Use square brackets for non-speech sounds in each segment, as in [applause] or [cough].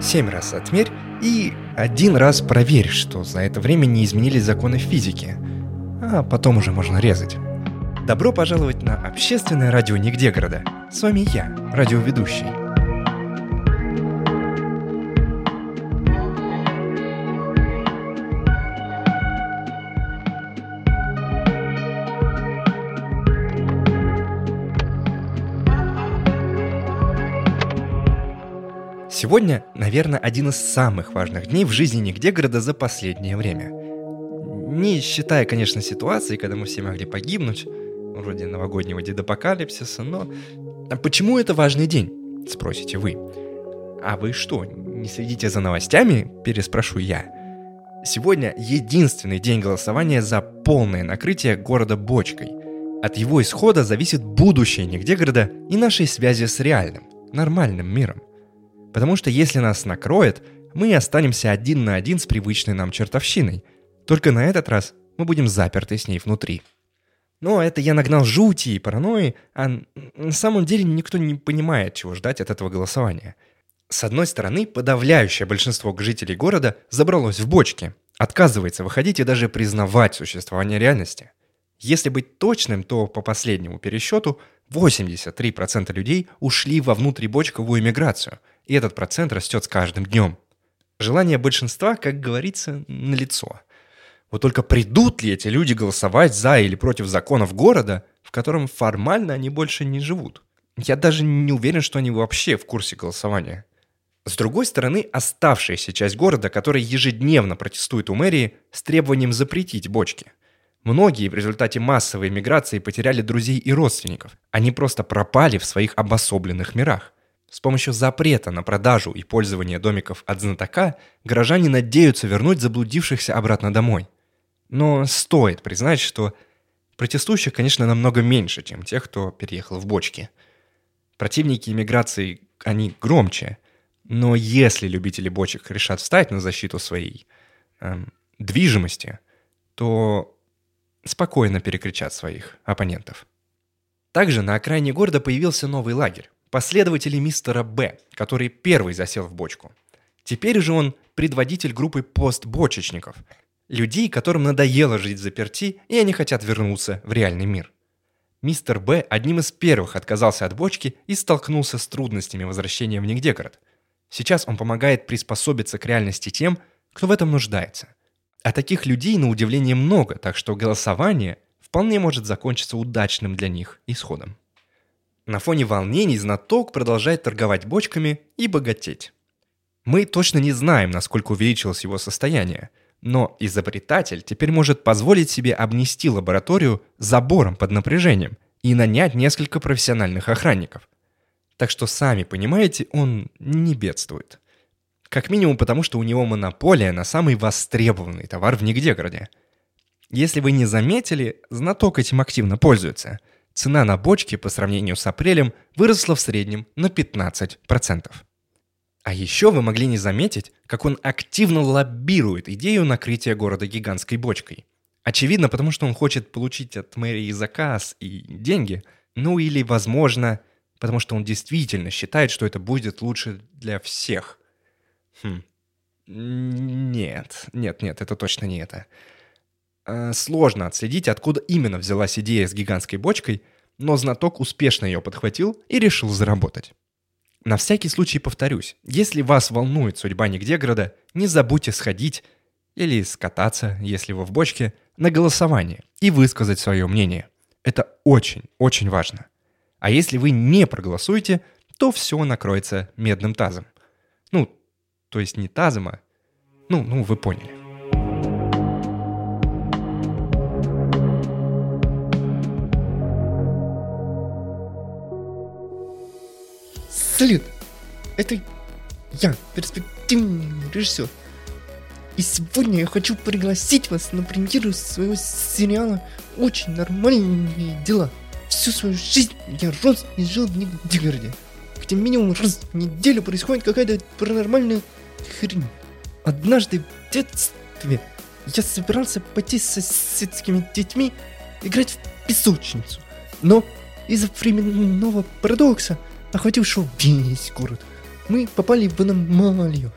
Семь раз отмерь и один раз проверь, что за это время не изменились законы физики. А потом уже можно резать. Добро пожаловать на общественное радио «Нигде города». С вами я, радиоведущий. Сегодня, наверное, один из самых важных дней в жизни нигде города за последнее время. Не считая, конечно, ситуации, когда мы все могли погибнуть, вроде новогоднего дедапокалипсиса, но... А почему это важный день, спросите вы? А вы что, не следите за новостями? Переспрошу я. Сегодня единственный день голосования за полное накрытие города бочкой. От его исхода зависит будущее нигде города и нашей связи с реальным, нормальным миром. Потому что если нас накроет, мы останемся один на один с привычной нам чертовщиной. Только на этот раз мы будем заперты с ней внутри. Но это я нагнал жути и паранойи, а на самом деле никто не понимает, чего ждать от этого голосования. С одной стороны, подавляющее большинство жителей города забралось в бочки, отказывается выходить и даже признавать существование реальности. Если быть точным, то по последнему пересчету 83% людей ушли во внутрибочковую миграцию – и этот процент растет с каждым днем. Желание большинства, как говорится, налицо. Вот только придут ли эти люди голосовать за или против законов города, в котором формально они больше не живут? Я даже не уверен, что они вообще в курсе голосования. С другой стороны, оставшаяся часть города, которая ежедневно протестует у мэрии с требованием запретить бочки. Многие в результате массовой миграции потеряли друзей и родственников. Они просто пропали в своих обособленных мирах. С помощью запрета на продажу и пользование домиков от знатока горожане надеются вернуть заблудившихся обратно домой. Но стоит признать, что протестующих, конечно, намного меньше, чем тех, кто переехал в бочки. Противники иммиграции, они громче, но если любители бочек решат встать на защиту своей эм, движимости, то спокойно перекричат своих оппонентов. Также на окраине города появился новый лагерь последователи мистера Б, который первый засел в бочку. Теперь же он предводитель группы постбочечников, людей, которым надоело жить заперти, и они хотят вернуться в реальный мир. Мистер Б одним из первых отказался от бочки и столкнулся с трудностями возвращения в Нигдегород. Сейчас он помогает приспособиться к реальности тем, кто в этом нуждается. А таких людей, на удивление, много, так что голосование вполне может закончиться удачным для них исходом. На фоне волнений знаток продолжает торговать бочками и богатеть. Мы точно не знаем, насколько увеличилось его состояние, но изобретатель теперь может позволить себе обнести лабораторию забором под напряжением и нанять несколько профессиональных охранников. Так что, сами понимаете, он не бедствует. Как минимум потому, что у него монополия на самый востребованный товар в Нигдегороде. Если вы не заметили, знаток этим активно пользуется – цена на бочки по сравнению с апрелем выросла в среднем на 15%. А еще вы могли не заметить, как он активно лоббирует идею накрытия города гигантской бочкой. Очевидно, потому что он хочет получить от мэрии заказ и деньги, ну или, возможно, потому что он действительно считает, что это будет лучше для всех. Хм. Нет, нет, нет, это точно не это. Э, сложно отследить, откуда именно взялась идея с гигантской бочкой, но знаток успешно ее подхватил и решил заработать. На всякий случай повторюсь, если вас волнует судьба Нигдегорода, не забудьте сходить или скататься, если вы в бочке, на голосование и высказать свое мнение. Это очень-очень важно. А если вы не проголосуете, то все накроется медным тазом. Ну, то есть не тазом, а... Ну, ну, вы поняли. Салют! Это я, перспективный режиссер. И сегодня я хочу пригласить вас на премьеру своего сериала «Очень нормальные дела». Всю свою жизнь я рос и жил в Нигде, где минимум раз в неделю происходит какая-то паранормальная хрень. Однажды в детстве я собирался пойти с соседскими детьми играть в песочницу. Но из-за временного парадокса, охватившего весь город, мы попали в аномалию.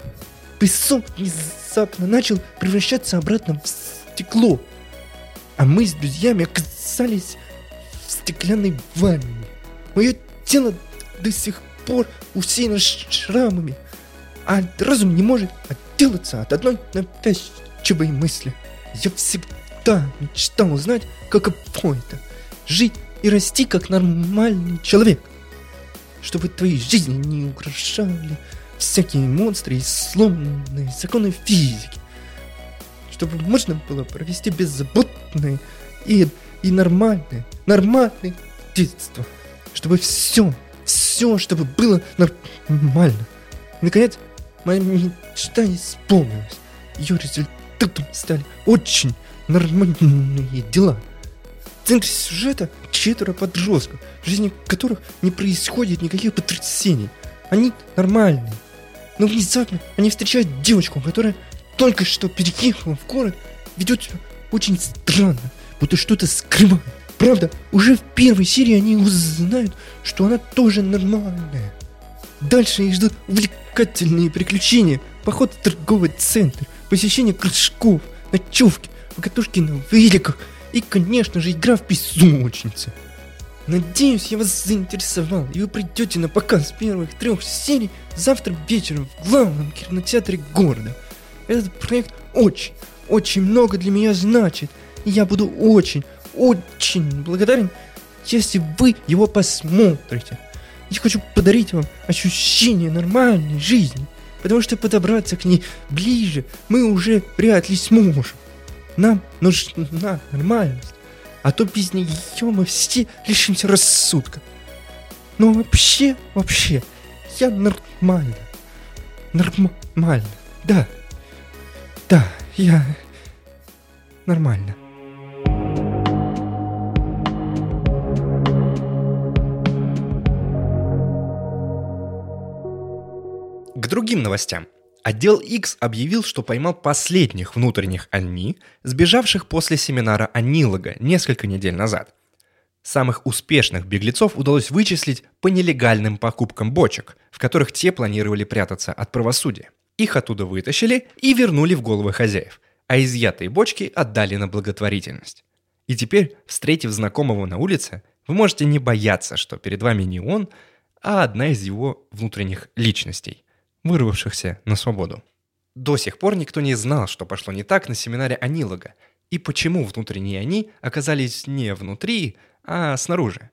Песок внезапно начал превращаться обратно в стекло. А мы с друзьями оказались в стеклянной ванне. Мое тело до сих пор усеяно шрамами, а разум не может отделаться от одной навязчивой мысли. Я всегда мечтал узнать, каково это – жить и расти как нормальный человек. Чтобы твоей жизни не угрожали всякие монстры и сломанные законы физики. Чтобы можно было провести беззаботное и, и нормальное, нормальное детство. Чтобы все, все, чтобы было нормально. И, наконец, моя мечта исполнилась. Ее результатом стали очень нормальные дела. В центре сюжета четверо подростков, в жизни которых не происходит никаких потрясений. Они нормальные. Но внезапно они встречают девочку, которая только что переехала в город, ведет себя очень странно, будто что-то скрывает. Правда, уже в первой серии они узнают, что она тоже нормальная. Дальше их ждут увлекательные приключения, поход в торговый центр, посещение кружков, ночевки, покатушки на великах и, конечно же, игра в песочнице. Надеюсь, я вас заинтересовал, и вы придете на показ первых трех серий завтра вечером в главном кинотеатре города. Этот проект очень, очень много для меня значит, и я буду очень, очень благодарен, если вы его посмотрите. Я хочу подарить вам ощущение нормальной жизни, потому что подобраться к ней ближе мы уже вряд ли сможем. Нам нужна нормальность, а то без нее мы все лишимся рассудка. Но вообще, вообще, я нормально. Нормально. Да. Да, я нормально. К другим новостям. Отдел X объявил, что поймал последних внутренних Анни, сбежавших после семинара Анилога несколько недель назад. Самых успешных беглецов удалось вычислить по нелегальным покупкам бочек, в которых те планировали прятаться от правосудия. Их оттуда вытащили и вернули в головы хозяев, а изъятые бочки отдали на благотворительность. И теперь, встретив знакомого на улице, вы можете не бояться, что перед вами не он, а одна из его внутренних личностей вырвавшихся на свободу. До сих пор никто не знал, что пошло не так на семинаре Анилога, и почему внутренние они оказались не внутри, а снаружи.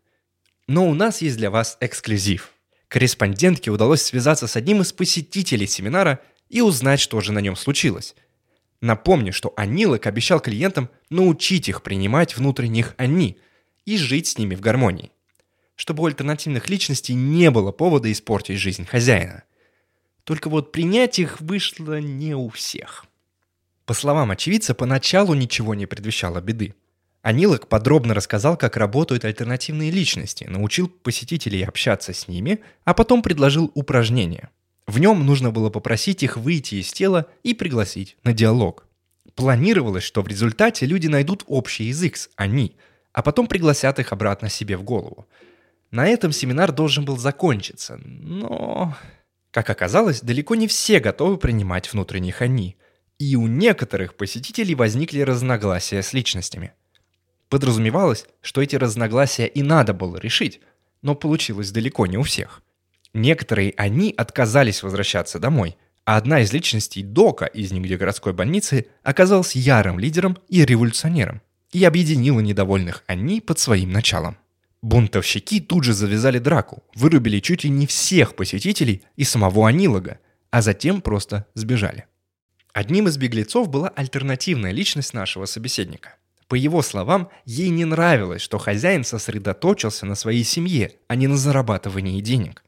Но у нас есть для вас эксклюзив. Корреспондентке удалось связаться с одним из посетителей семинара и узнать, что же на нем случилось. Напомню, что Анилок обещал клиентам научить их принимать внутренних «они» и жить с ними в гармонии. Чтобы у альтернативных личностей не было повода испортить жизнь хозяина – только вот принять их вышло не у всех. По словам очевидца, поначалу ничего не предвещало беды. Анилок подробно рассказал, как работают альтернативные личности, научил посетителей общаться с ними, а потом предложил упражнение. В нем нужно было попросить их выйти из тела и пригласить на диалог. Планировалось, что в результате люди найдут общий язык с «они», а потом пригласят их обратно себе в голову. На этом семинар должен был закончиться, но как оказалось, далеко не все готовы принимать внутренних «они», и у некоторых посетителей возникли разногласия с личностями. Подразумевалось, что эти разногласия и надо было решить, но получилось далеко не у всех. Некоторые «они» отказались возвращаться домой, а одна из личностей Дока из нигде городской больницы оказалась ярым лидером и революционером и объединила недовольных «они» под своим началом. Бунтовщики тут же завязали драку, вырубили чуть ли не всех посетителей и самого Анилога, а затем просто сбежали. Одним из беглецов была альтернативная личность нашего собеседника. По его словам, ей не нравилось, что хозяин сосредоточился на своей семье, а не на зарабатывании денег.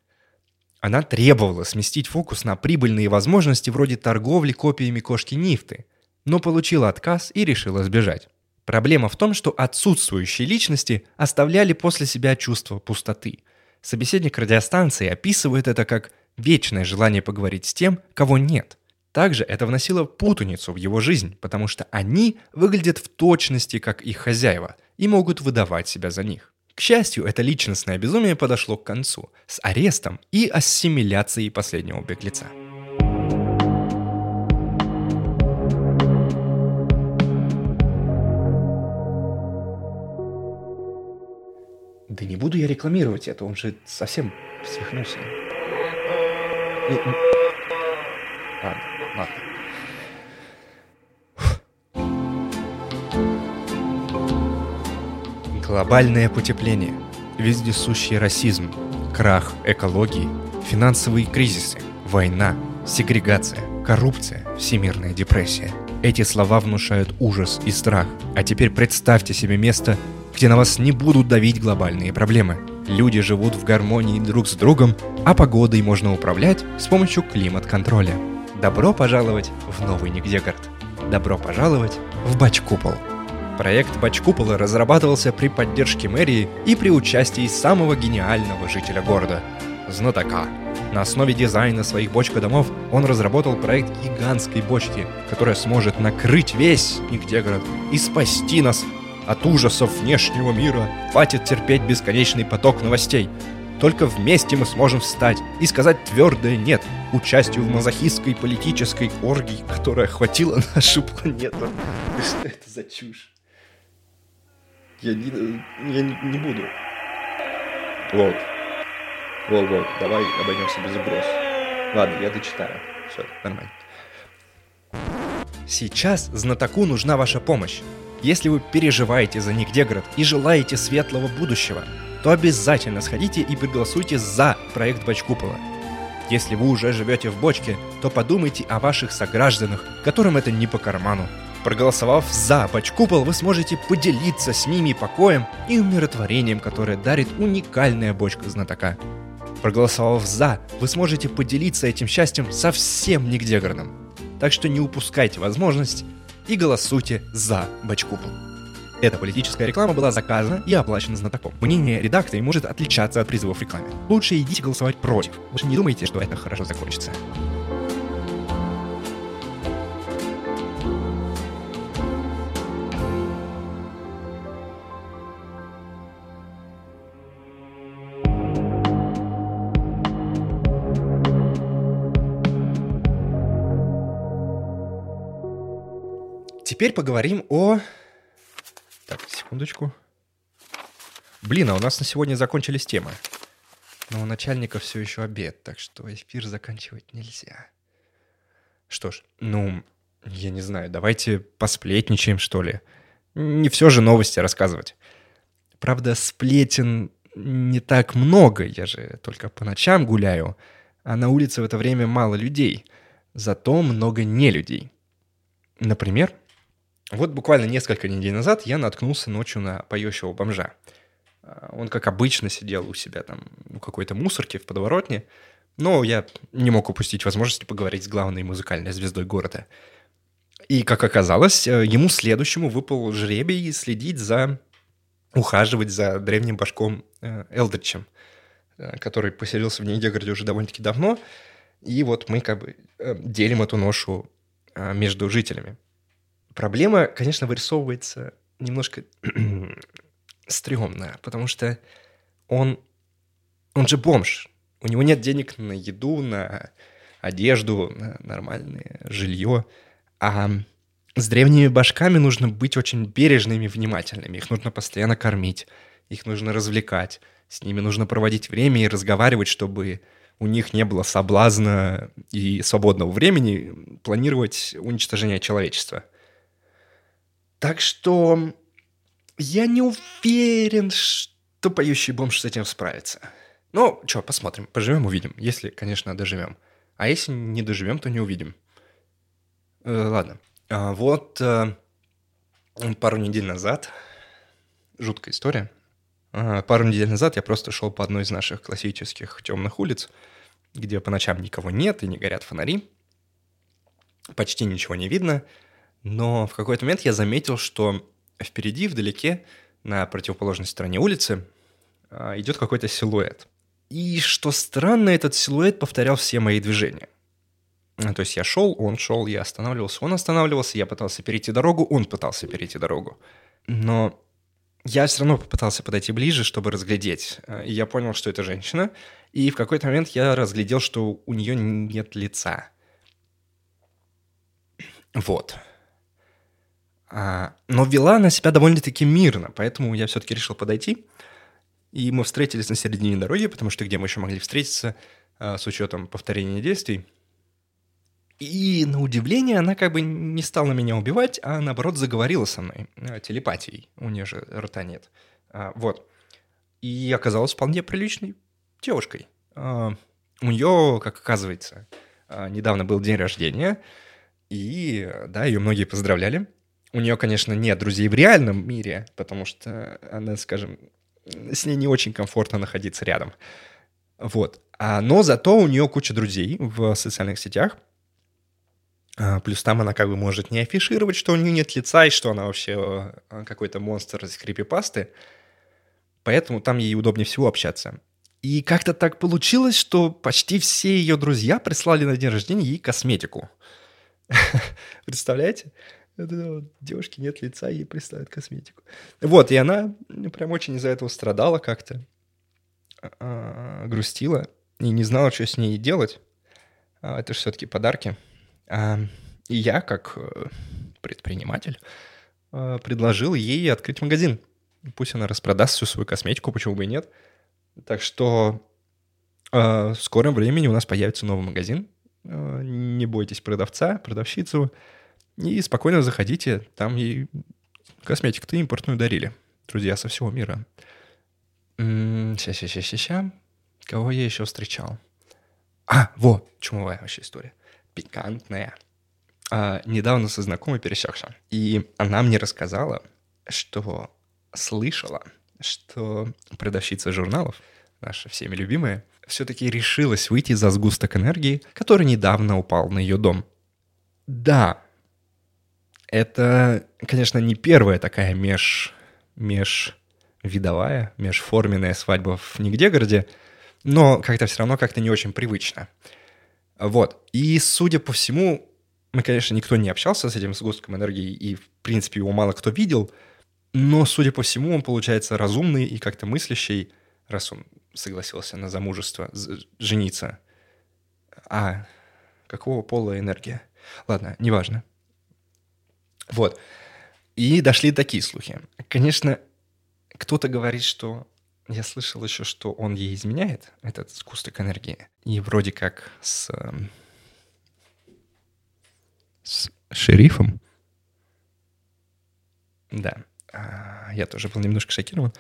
Она требовала сместить фокус на прибыльные возможности вроде торговли копиями кошки Нифты, но получила отказ и решила сбежать. Проблема в том, что отсутствующие личности оставляли после себя чувство пустоты. Собеседник радиостанции описывает это как вечное желание поговорить с тем, кого нет. Также это вносило путаницу в его жизнь, потому что они выглядят в точности как их хозяева и могут выдавать себя за них. К счастью, это личностное безумие подошло к концу с арестом и ассимиляцией последнего беглеца. Да не буду я рекламировать это, он же совсем свихнулся. Ну, ну. Ладно, ладно. Глобальное потепление, вездесущий расизм, крах экологии, финансовые кризисы, война, сегрегация, коррупция, всемирная депрессия. Эти слова внушают ужас и страх. А теперь представьте себе место, где на вас не будут давить глобальные проблемы. Люди живут в гармонии друг с другом, а погодой можно управлять с помощью климат-контроля. Добро пожаловать в новый Нигдегород. Добро пожаловать в Бачкупол. Проект Бачкупола разрабатывался при поддержке мэрии и при участии самого гениального жителя города – знатока. На основе дизайна своих бочкодомов он разработал проект гигантской бочки, которая сможет накрыть весь Нигдегород и спасти нас от ужасов внешнего мира хватит терпеть бесконечный поток новостей. Только вместе мы сможем встать и сказать твердое «нет» участию в мазохистской политической оргии, которая охватила нашу планету. [laughs] Что это за чушь? Я не, я не, буду. Волк. Волк, волк, давай обойдемся без угроз. Ладно, я дочитаю. Все, нормально. Сейчас знатоку нужна ваша помощь. Если вы переживаете за Нигдегород и желаете светлого будущего, то обязательно сходите и проголосуйте за проект Бочкупола. Если вы уже живете в бочке, то подумайте о ваших согражданах, которым это не по карману. Проголосовав за Бочкупол, вы сможете поделиться с ними покоем и умиротворением, которое дарит уникальная бочка знатока. Проголосовав за, вы сможете поделиться этим счастьем со всем Нигдегородом. Так что не упускайте возможность и голосуйте за Бачкупл. Эта политическая реклама была заказана и оплачена знатоком. Мнение редакции может отличаться от призывов в рекламе. Лучше идите голосовать против. Лучше не думайте, что это хорошо закончится. Теперь поговорим о... Так, секундочку. Блин, а у нас на сегодня закончились темы. Но у начальника все еще обед, так что эфир заканчивать нельзя. Что ж, ну, я не знаю, давайте посплетничаем, что ли. Не все же новости рассказывать. Правда, сплетен не так много, я же только по ночам гуляю, а на улице в это время мало людей, зато много не людей. Например, вот буквально несколько недель назад я наткнулся ночью на поющего бомжа. А, он, как обычно, сидел у себя там у какой-то мусорки в подворотне, но я не мог упустить возможности поговорить с главной музыкальной звездой города. И, как оказалось, э, ему следующему выпал жребий следить за, ухаживать за древним башком э, Элдричем, э, который поселился в Нидегороде уже довольно-таки давно. И вот мы как бы делим эту ношу между жителями. Проблема, конечно, вырисовывается немножко [clears throat] стрёмная, потому что он, он же бомж. У него нет денег на еду, на одежду, на нормальное жилье. А с древними башками нужно быть очень бережными и внимательными. Их нужно постоянно кормить, их нужно развлекать. С ними нужно проводить время и разговаривать, чтобы у них не было соблазна и свободного времени планировать уничтожение человечества. Так что я не уверен, что поющий бомж с этим справится. Ну, что, посмотрим, поживем, увидим. Если, конечно, доживем. А если не доживем, то не увидим. Э, ладно. А, вот э, пару недель назад, жуткая история. А, пару недель назад я просто шел по одной из наших классических темных улиц, где по ночам никого нет и не горят фонари. Почти ничего не видно. Но в какой-то момент я заметил, что впереди, вдалеке, на противоположной стороне улицы, а, идет какой-то силуэт. И что странно, этот силуэт повторял все мои движения. То есть я шел, он шел, я останавливался, он останавливался, я пытался перейти дорогу, он пытался перейти дорогу. Но я все равно попытался подойти ближе, чтобы разглядеть. И я понял, что это женщина. И в какой-то момент я разглядел, что у нее нет лица. Вот. А, но вела она себя довольно-таки мирно, поэтому я все-таки решил подойти. И мы встретились на середине дороги, потому что где мы еще могли встретиться а, с учетом повторения действий. И на удивление она как бы не стала меня убивать, а наоборот заговорила со мной а, телепатией. У нее же рта нет. Вот. И оказалась вполне приличной девушкой. У нее, как оказывается, недавно был день рождения, и да, ее многие поздравляли. У нее, конечно, нет друзей в реальном мире, потому что она, скажем, с ней не очень комфортно находиться рядом. Вот. А, но зато у нее куча друзей в социальных сетях. А, плюс там она как бы может не афишировать, что у нее нет лица и что она вообще а, какой-то монстр из крипипасты. Поэтому там ей удобнее всего общаться. И как-то так получилось, что почти все ее друзья прислали на день рождения ей косметику. [laughs] Представляете? Вот, девушки нет лица, ей присылают косметику. Вот, и она прям очень из-за этого страдала как-то, а, грустила и не знала, что с ней делать. А, это же все-таки подарки. А, и я, как э, предприниматель, а, предложил ей открыть магазин. Пусть она распродаст всю свою косметику, почему бы и нет. Так что а, в скором времени у нас появится новый магазин. А, не бойтесь продавца, продавщицу. И спокойно заходите, там ей косметику-то импортную дарили. Друзья со всего мира. Ща-ща-ща-ща-ща. Кого я еще встречал? А, во, чумовая вообще история. Пикантная. А, недавно со знакомой пересекся. И она мне рассказала, что слышала, что продавщица журналов, наша всеми любимая, все-таки решилась выйти за сгусток энергии, который недавно упал на ее дом. Да, это, конечно, не первая такая меж, межвидовая, межформенная свадьба в Нигдегороде, но как-то все равно как-то не очень привычно. Вот. И, судя по всему, мы, конечно, никто не общался с этим сгустком энергии, и, в принципе, его мало кто видел, но, судя по всему, он получается разумный и как-то мыслящий, раз он согласился на замужество, жениться. А какого пола энергия? Ладно, неважно. Вот. И дошли такие слухи. Конечно, кто-то говорит, что я слышал еще, что он ей изменяет, этот сгусток энергии. И вроде как с, эм, с шерифом. Да, а, я тоже был немножко шокирован.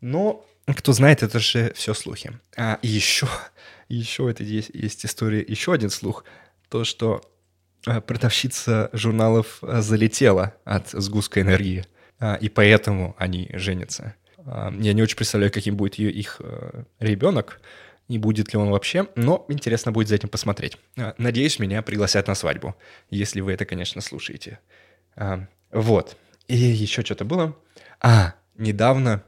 Но кто знает, это же все слухи. А еще, [laughs] еще это есть, есть история, еще один слух. То, что продавщица журналов а, залетела от сгустка энергии, а, и поэтому они женятся. Я не очень представляю, каким будет их ребенок, и будет ли он вообще, но интересно будет за этим посмотреть. Надеюсь, меня пригласят на свадьбу, если вы это, конечно, слушаете. Вот. И еще что-то было. А, недавно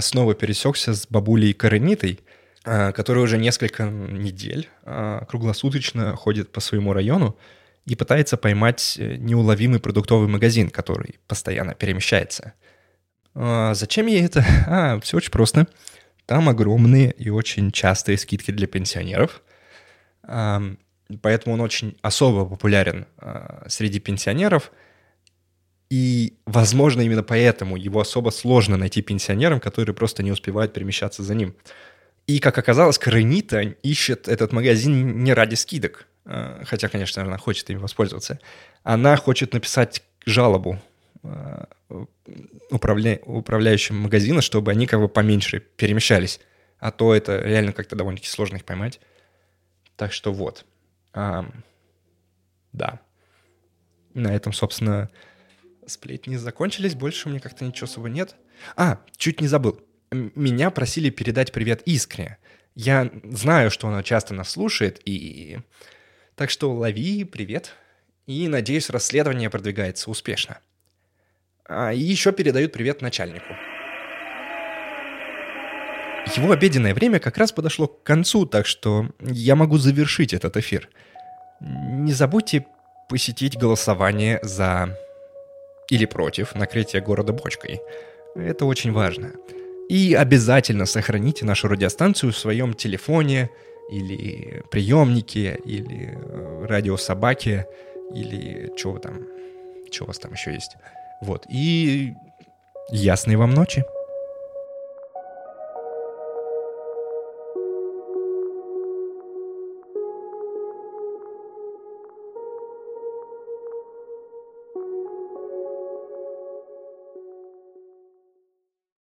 снова пересекся с бабулей Каренитой, которая уже несколько недель круглосуточно ходит по своему району и пытается поймать э, неуловимый продуктовый магазин, который постоянно перемещается. Зачем ей это? [laughs] А, все очень просто. Там огромные и очень частые скидки для пенсионеров. А, поэтому он очень особо популярен среди пенсионеров. И, возможно, именно поэтому его особо сложно найти пенсионерам, которые просто не успевают перемещаться за ним. И, как оказалось, Каренита ищет этот магазин не ради скидок. Э, хотя, конечно, она хочет им воспользоваться, она хочет написать жалобу э, управля... управляющим магазина, чтобы они как бы поменьше перемещались. А то это реально как-то довольно-таки сложно их поймать. Так что вот. А, да. На этом, собственно, сплетни закончились. Больше у меня как-то ничего особо нет. А, чуть не забыл. Меня просили передать привет Искре. Я знаю, что она часто нас слушает, и так что лови, привет. И, надеюсь, расследование продвигается успешно. А, еще передают привет начальнику. Его обеденное время как раз подошло к концу, так что я могу завершить этот эфир. Не забудьте посетить голосование за или против накрытия города бочкой. Это очень важно. И обязательно сохраните нашу радиостанцию в своем телефоне или приемнике, или э, радиособаке, или чего там, что у вас там еще есть. Вот. И ясной вам ночи.